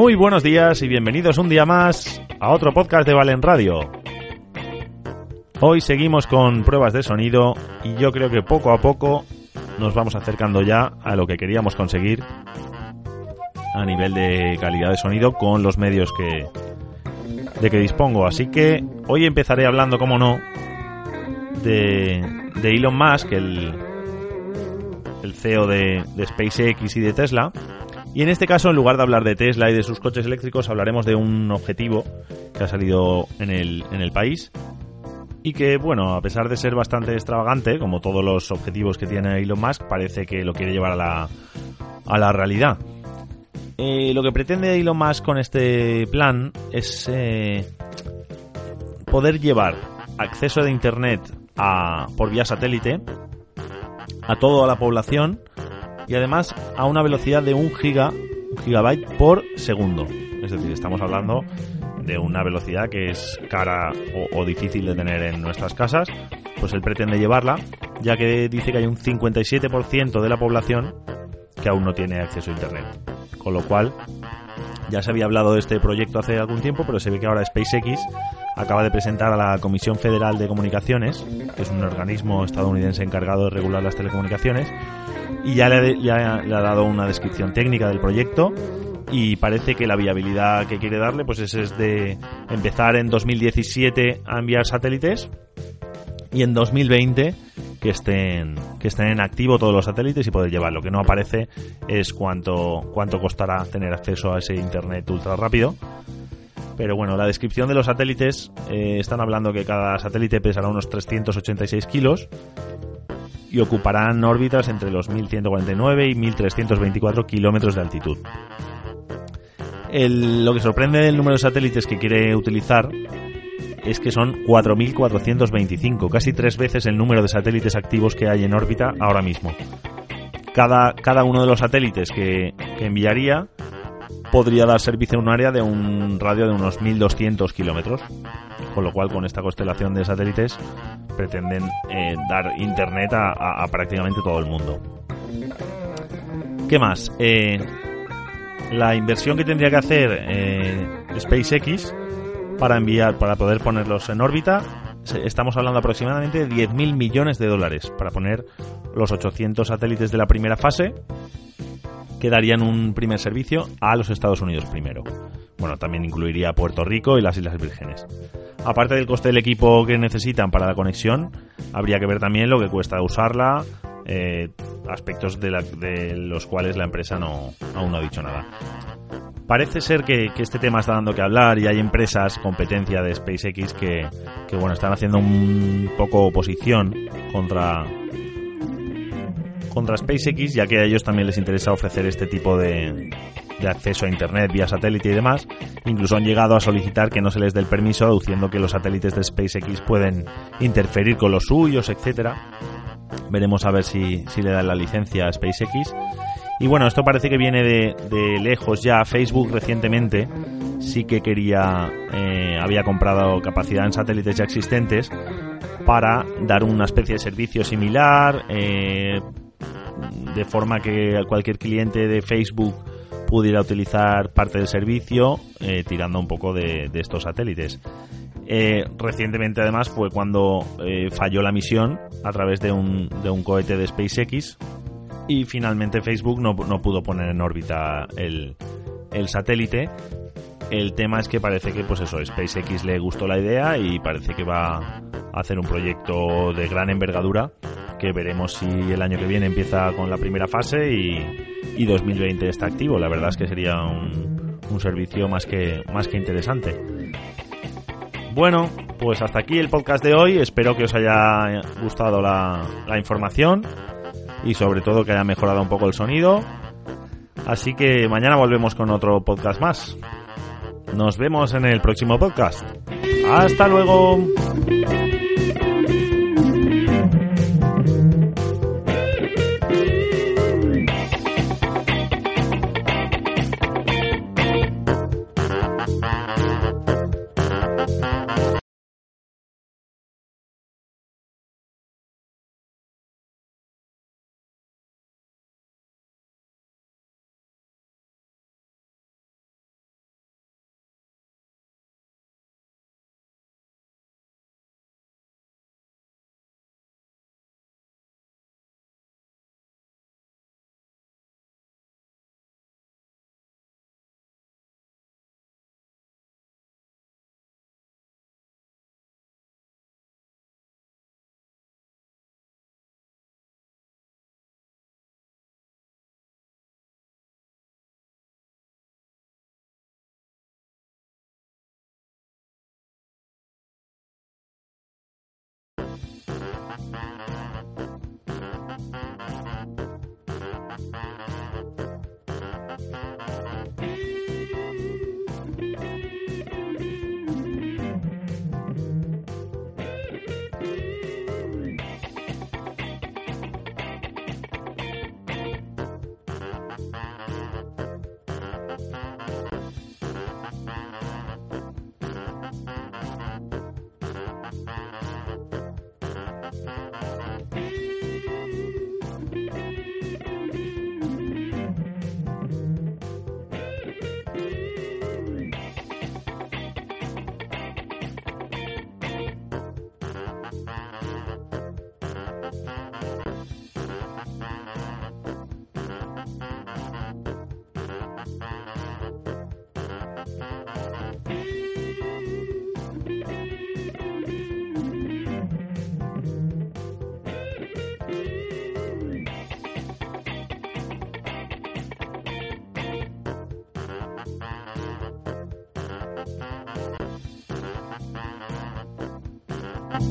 Muy buenos días y bienvenidos un día más a otro podcast de Valen Radio. Hoy seguimos con pruebas de sonido y yo creo que poco a poco nos vamos acercando ya a lo que queríamos conseguir a nivel de calidad de sonido con los medios que de que dispongo. Así que hoy empezaré hablando, como no, de, de Elon Musk, el, el CEO de, de SpaceX y de Tesla. Y en este caso, en lugar de hablar de Tesla y de sus coches eléctricos, hablaremos de un objetivo que ha salido en el, en el país y que, bueno, a pesar de ser bastante extravagante, como todos los objetivos que tiene Elon Musk, parece que lo quiere llevar a la, a la realidad. Eh, lo que pretende Elon Musk con este plan es eh, poder llevar acceso de Internet a, por vía satélite a toda la población y además a una velocidad de un giga, gigabyte por segundo. Es decir, estamos hablando de una velocidad que es cara o, difícil de tener en nuestras casas, pues él pretende llevarla, ya que dice que hay un 57% de la población que aún no tiene acceso a Internet. Con lo cual, ya se había hablado de este proyecto hace algún tiempo, pero se ve que ahora SpaceX acaba de presentar a la Comisión Federal de Comunicaciones, que es un organismo estadounidense encargado de regular las telecomunicaciones, y ya le, ha dado una descripción técnica del proyecto y parece que la viabilidad que quiere darle pues es, es de empezar en 2017 a enviar satélites y en 2020 que estén que estén en activo todos los satélites y poder llevar. Lo que no aparece es cuánto cuánto costará tener acceso a ese internet ultra rápido. Pero bueno, la descripción de los satélites eh, están hablando que cada satélite pesará unos 386 kilos y ocuparán órbitas entre los 1149 y 1324 kilómetros de altitud. Lo que sorprende del número de satélites que quiere utilizar es que son 4.425, casi tres veces el número de satélites activos que hay en órbita ahora mismo. Cada, cada uno de los satélites que, que enviaría podría dar servicio a un área de un radio de unos 1.200 kilómetros, con lo cual con esta constelación de satélites pretenden eh, dar internet a, prácticamente todo el mundo. ¿Qué más? Eh, la inversión que tendría que hacer eh, SpaceX para enviar, para poder ponerlos en órbita, estamos hablando aproximadamente de 10.000 millones de dólares para poner los 800 satélites de la primera fase que darían un primer servicio a los Estados Unidos primero. Bueno, también incluiría Puerto Rico y las Islas Vírgenes. Aparte del coste del equipo que necesitan para la conexión, habría que ver también lo que cuesta usarla, eh, aspectos de, de, los cuales la empresa no, aún no ha dicho nada. Parece ser que, este tema está dando que hablar y hay empresas, competencia de SpaceX, que, bueno, están haciendo un poco oposición contra, contra SpaceX, ya que a ellos también les interesa ofrecer este tipo de, acceso a Internet vía satélite y demás. Incluso han llegado a solicitar que no se les dé el permiso, aduciendo que los satélites de SpaceX pueden interferir con los suyos, etcétera. Veremos a ver si, si le dan la licencia a SpaceX. Y bueno, esto parece que viene de, de lejos ya. Facebook recientemente sí que quería, eh, había comprado capacidad en satélites ya existentes para dar una especie de servicio similar, eh, de forma que cualquier cliente de Facebook pudiera utilizar parte del servicio eh, tirando un poco de, de estos satélites. Recientemente además fue cuando falló la misión a través de un, de un cohete de SpaceX y finalmente Facebook no, no pudo poner en órbita el, el, satélite. El tema es que parece que pues eso, SpaceX le gustó la idea y parece que va a hacer un proyecto de gran envergadura que veremos si el año que viene empieza con la primera fase y, y 2020 está activo. La verdad es que sería un, servicio más que, más que interesante. Bueno, pues hasta aquí el podcast de hoy. Espero que os haya gustado la, la información y sobre todo que haya mejorado un poco el sonido. Así que mañana volvemos con otro podcast más. Nos vemos en el próximo podcast. Hasta luego.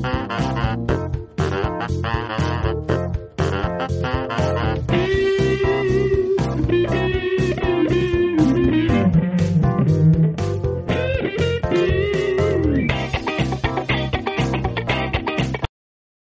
Thank you.